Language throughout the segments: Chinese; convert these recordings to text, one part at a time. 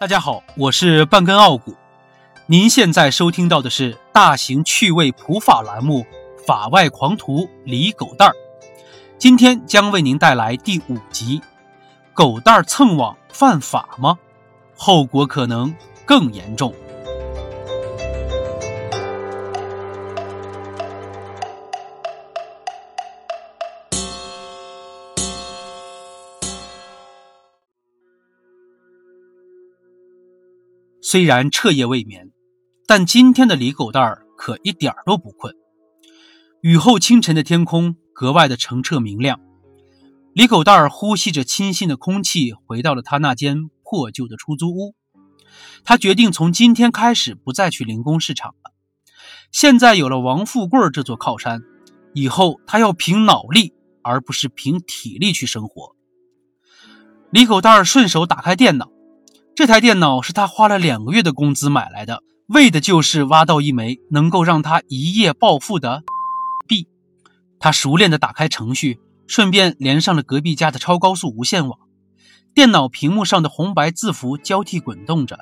大家好，我是半根傲骨。您现在收听到的是大型趣味普法栏目《法外狂徒李狗蛋儿》，今天将为您带来第五集：狗蛋儿蹭网犯法吗？后果可能更严重。虽然彻夜未眠，但今天的李狗蛋儿可一点儿都不困。雨后清晨的天空格外的澄澈明亮，李狗蛋儿呼吸着清新的空气，回到了他那间破旧的出租屋。他决定从今天开始不再去零工市场了。现在有了王富贵这座靠山，以后他要凭脑力而不是凭体力去生活。李狗蛋儿顺手打开电脑。这台电脑是他花了两个月的工资买来的，为的就是挖到一枚能够让他一夜暴富的币。他熟练地打开程序，顺便连上了隔壁家的超高速无线网。电脑屏幕上的红白字符交替滚动着，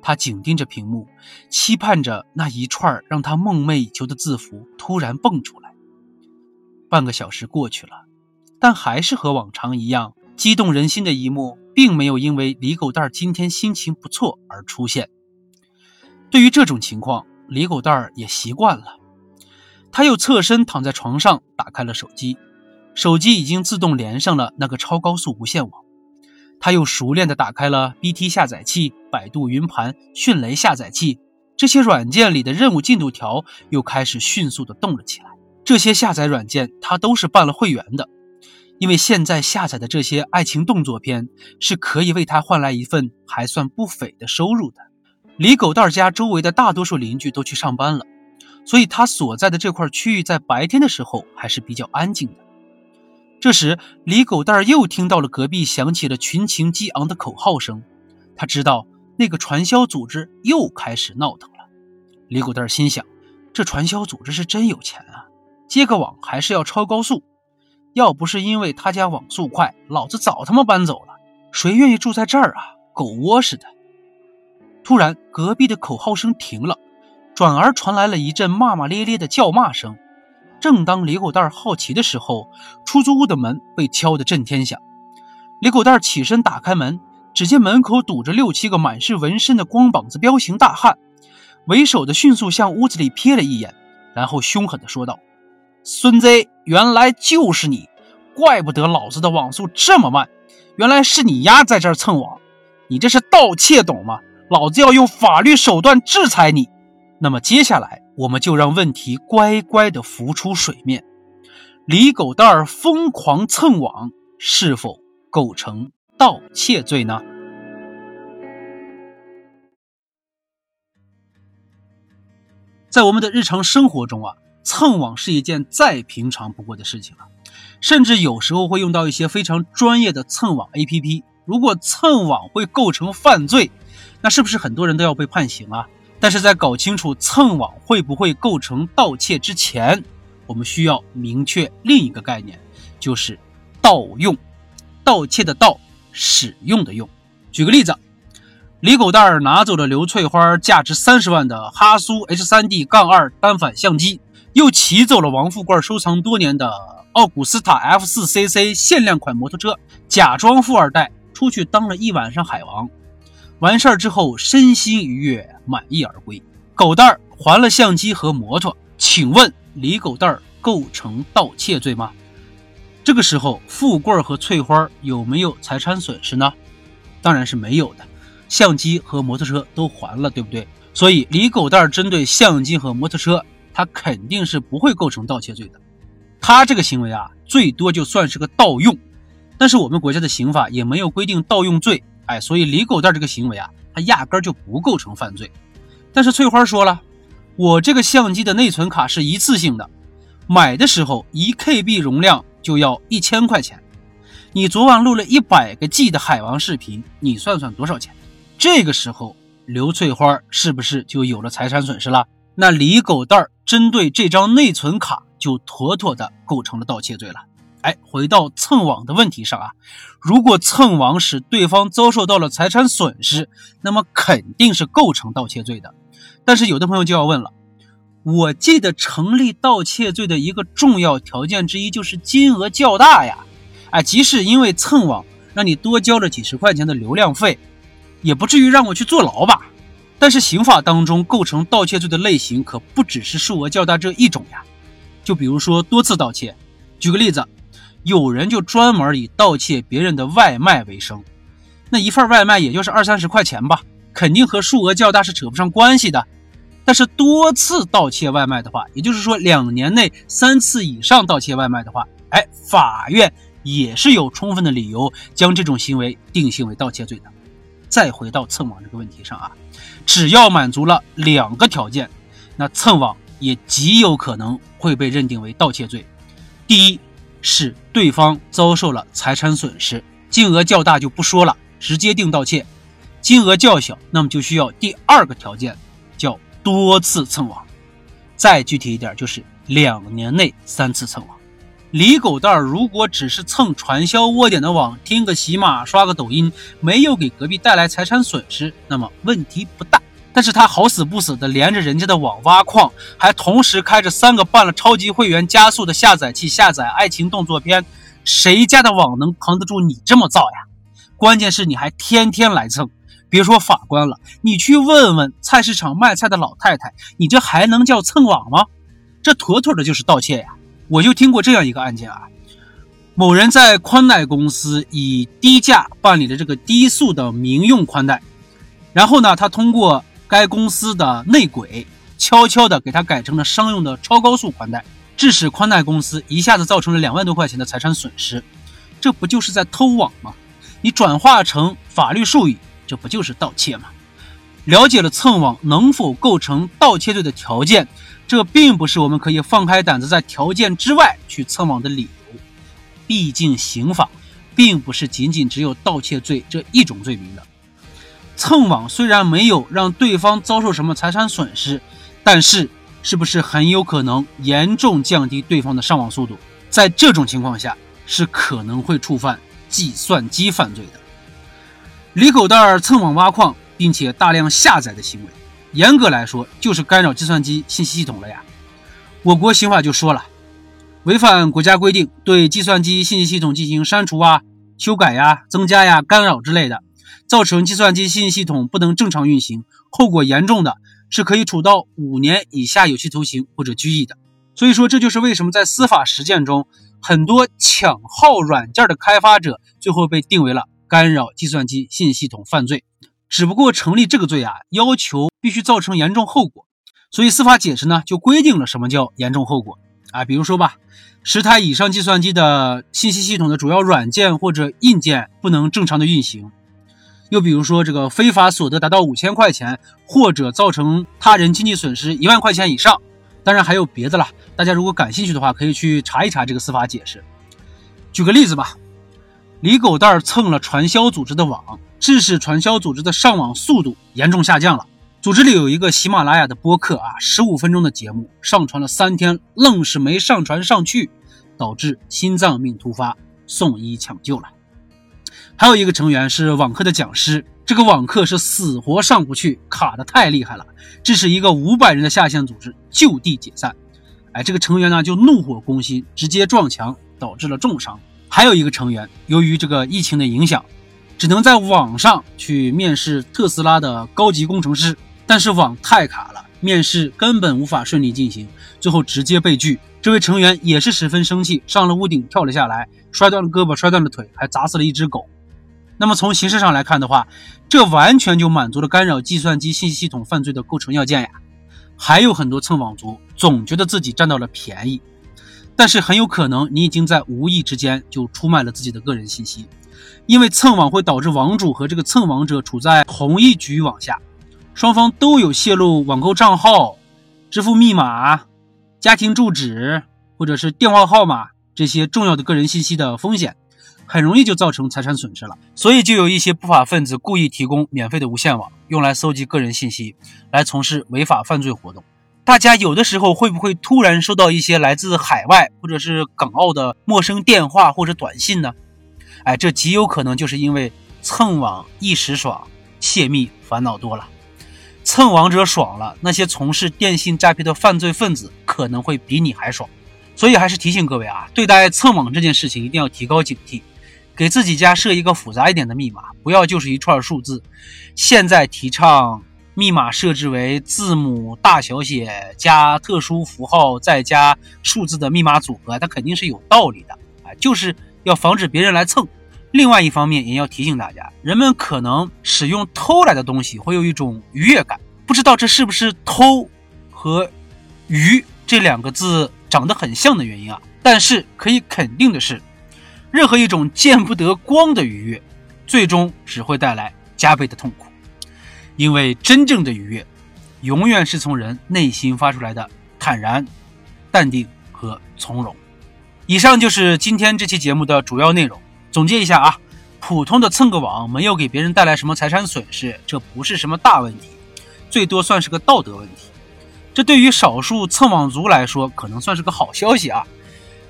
他紧盯着屏幕，期盼着那一串让他梦寐以求的字符突然蹦出来。半个小时过去了，但还是和往常一样，激动人心的一幕。并没有因为李狗蛋儿今天心情不错而出现。对于这种情况，李狗蛋儿也习惯了。他又侧身躺在床上，打开了手机，手机已经自动连上了那个超高速无线网。他又熟练地打开了 BT 下载器、百度云盘、迅雷下载器这些软件里的任务进度条又开始迅速地动了起来。这些下载软件他都是办了会员的。因为现在下载的这些爱情动作片是可以为他换来一份还算不菲的收入的。李狗蛋家周围的大多数邻居都去上班了，所以他所在的这块区域在白天的时候还是比较安静的。这时，李狗蛋又听到了隔壁响起了群情激昂的口号声，他知道那个传销组织又开始闹腾了。李狗蛋心想：这传销组织是真有钱啊，接个网还是要超高速。要不是因为他家网速快，老子早他妈搬走了。谁愿意住在这儿啊？狗窝似的。突然，隔壁的口号声停了，转而传来了一阵骂骂咧咧的叫骂声。正当李狗蛋好奇的时候，出租屋的门被敲得震天响。李狗蛋起身打开门，只见门口堵着六七个满是纹身的光膀子彪形大汉。为首的迅速向屋子里瞥了一眼，然后凶狠地说道。孙子，原来就是你，怪不得老子的网速这么慢，原来是你丫在这蹭网，你这是盗窃懂吗？老子要用法律手段制裁你。那么接下来，我们就让问题乖乖的浮出水面：李狗蛋儿疯狂蹭网，是否构成盗窃罪呢？在我们的日常生活中啊。蹭网是一件再平常不过的事情了，甚至有时候会用到一些非常专业的蹭网 APP。如果蹭网会构成犯罪，那是不是很多人都要被判刑啊？但是在搞清楚蹭网会不会构成盗窃之前，我们需要明确另一个概念，就是盗用。盗窃的盗，使用的用。举个例子，李狗蛋儿拿走了刘翠花价值三十万的哈苏 H3D- 杠二单反相机。又骑走了王富贵收藏多年的奥古斯塔 F4CC 限量款摩托车，假装富二代出去当了一晚上海王，完事儿之后身心愉悦，满意而归。狗蛋儿还了相机和摩托，请问李狗蛋儿构成盗窃罪吗？这个时候，富贵和翠花有没有财产损失呢？当然是没有的，相机和摩托车都还了，对不对？所以李狗蛋儿针对相机和摩托车。他肯定是不会构成盗窃罪的，他这个行为啊，最多就算是个盗用，但是我们国家的刑法也没有规定盗用罪，哎，所以李狗蛋这个行为啊，他压根就不构成犯罪。但是翠花说了，我这个相机的内存卡是一次性的，买的时候一 KB 容量就要一千块钱，你昨晚录了一百个 G 的海王视频，你算算多少钱？这个时候刘翠花是不是就有了财产损失了？那李狗蛋儿针对这张内存卡就妥妥的构成了盗窃罪了。哎，回到蹭网的问题上啊，如果蹭网使对方遭受到了财产损失，那么肯定是构成盗窃罪的。但是有的朋友就要问了，我记得成立盗窃罪的一个重要条件之一就是金额较大呀，哎，即使因为蹭网让你多交了几十块钱的流量费，也不至于让我去坐牢吧？但是刑法当中构成盗窃罪的类型可不只是数额较大这一种呀，就比如说多次盗窃，举个例子。有人就专门以盗窃别人的外卖为生，那一份外卖也就是二三十块钱吧，肯定和数额较大是扯不上关系的。但是多次盗窃外卖的话，也就是说两年内三次以上盗窃外卖的话，哎，法院也是有充分的理由将这种行为定性为盗窃罪的。再回到蹭网这个问题上啊，只要满足了两个条件，那蹭网也极有可能会被认定为盗窃罪。第一。是对方遭受了财产损失，金额较大就不说了，直接定盗窃；金额较小，那么就需要第二个条件，叫多次蹭网。再具体一点，就是两年内三次蹭网。李狗蛋儿如果只是蹭传销窝点的网，听个喜马，刷个抖音，没有给隔壁带来财产损失，那么问题不大。但是他好死不死的连着人家的网挖矿，还同时开着三个办了超级会员加速的下载器下载爱情动作片，谁家的网能扛得住你这么造呀？关键是你还天天来蹭，别说法官了，你去问问菜市场卖菜的老太太，你这还能叫蹭网吗？这妥妥的就是盗窃呀！我就听过这样一个案件啊，某人在宽带公司以低价办理了这个低速的民用宽带，然后呢，他通过该公司的内鬼悄悄地给他改成了商用的超高速宽带，致使宽带公司一下子造成了两万多块钱的财产损失，这不就是在偷网吗？你转化成法律术语，这不就是盗窃吗？了解了蹭网能否构成盗窃罪的条件，这并不是我们可以放开胆子在条件之外去蹭网的理由。毕竟刑法并不是仅仅只有盗窃罪这一种罪名的。蹭网虽然没有让对方遭受什么财产损失，但是是不是很有可能严重降低对方的上网速度？在这种情况下，是可能会触犯计算机犯罪的。李狗蛋儿蹭网挖矿，并且大量下载的行为，严格来说就是干扰计算机信息系统了呀。我国刑法就说了，违反国家规定对计算机信息系统进行删除啊、修改呀、增加呀、干扰之类的。造成计算机信息系统不能正常运行，后果严重的是可以处到五年以下有期徒刑或者拘役的。所以说，这就是为什么在司法实践中，很多抢号软件的开发者最后被定为了干扰计算机信息系统犯罪。只不过成立这个罪啊，要求必须造成严重后果，所以司法解释呢就规定了什么叫严重后果啊。比如说吧，十台以上计算机的信息系统的主要软件或者硬件不能正常的运行。又比如说，这个非法所得达到五千块钱，或者造成他人经济损失一万块钱以上，当然还有别的了。大家如果感兴趣的话，可以去查一查这个司法解释。举个例子吧，李狗蛋儿蹭了传销组织的网，致使传销组织的上网速度严重下降了。组织里有一个喜马拉雅的播客啊，十五分钟的节目上传了三天，愣是没上传上去，导致心脏病突发，送医抢救了。还有一个成员是网课的讲师，这个网课是死活上不去，卡的太厉害了，致使一个五百人的下线组织就地解散。哎，这个成员呢就怒火攻心，直接撞墙，导致了重伤。还有一个成员由于这个疫情的影响，只能在网上去面试特斯拉的高级工程师，但是网太卡了，面试根本无法顺利进行，最后直接被拒。这位成员也是十分生气，上了屋顶跳了下来，摔断了胳膊，摔断了腿，还砸死了一只狗。那么从形式上来看的话，这完全就满足了干扰计算机信息系统犯罪的构成要件呀。还有很多蹭网族总觉得自己占到了便宜，但是很有可能你已经在无意之间就出卖了自己的个人信息，因为蹭网会导致网主和这个蹭网者处在同一局域网下，双方都有泄露网购账号、支付密码、家庭住址或者是电话号码这些重要的个人信息的风险。很容易就造成财产损失了，所以就有一些不法分子故意提供免费的无线网，用来搜集个人信息，来从事违法犯罪活动。大家有的时候会不会突然收到一些来自海外或者是港澳的陌生电话或者短信呢？哎，这极有可能就是因为蹭网一时爽，泄密烦恼多了。蹭网者爽了，那些从事电信诈骗的犯罪分子可能会比你还爽。所以还是提醒各位啊，对待蹭网这件事情一定要提高警惕，给自己家设一个复杂一点的密码，不要就是一串数字。现在提倡密码设置为字母大小写加特殊符号再加数字的密码组合，它肯定是有道理的啊，就是要防止别人来蹭。另外一方面也要提醒大家，人们可能使用偷来的东西会有一种愉悦感，不知道这是不是偷和愉这两个字。长得很像的原因啊，但是可以肯定的是，任何一种见不得光的愉悦，最终只会带来加倍的痛苦。因为真正的愉悦，永远是从人内心发出来的坦然、淡定和从容。以上就是今天这期节目的主要内容。总结一下啊，普通的蹭个网没有给别人带来什么财产损失，这不是什么大问题，最多算是个道德问题。这对于少数蹭网族来说，可能算是个好消息啊！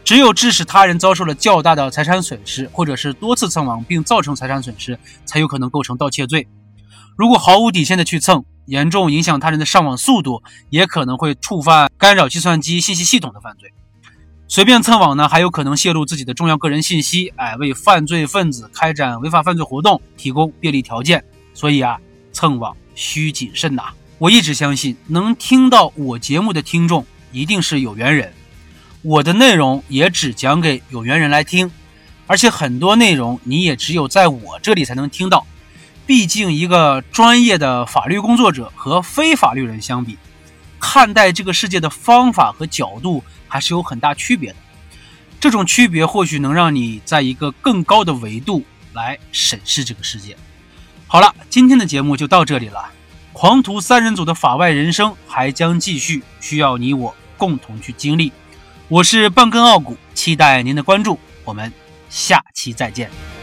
只有致使他人遭受了较大的财产损失，或者是多次蹭网并造成财产损失，才有可能构成盗窃罪。如果毫无底线的去蹭，严重影响他人的上网速度，也可能会触犯干扰计算机信息系统的犯罪。随便蹭网呢，还有可能泄露自己的重要个人信息，哎，为犯罪分子开展违法犯罪活动提供便利条件。所以啊，蹭网需谨慎呐！我一直相信，能听到我节目的听众一定是有缘人。我的内容也只讲给有缘人来听，而且很多内容你也只有在我这里才能听到。毕竟，一个专业的法律工作者和非法律人相比，看待这个世界的方法和角度还是有很大区别的。这种区别或许能让你在一个更高的维度来审视这个世界。好了，今天的节目就到这里了。狂徒三人组的法外人生还将继续，需要你我共同去经历。我是半根傲骨，期待您的关注，我们下期再见。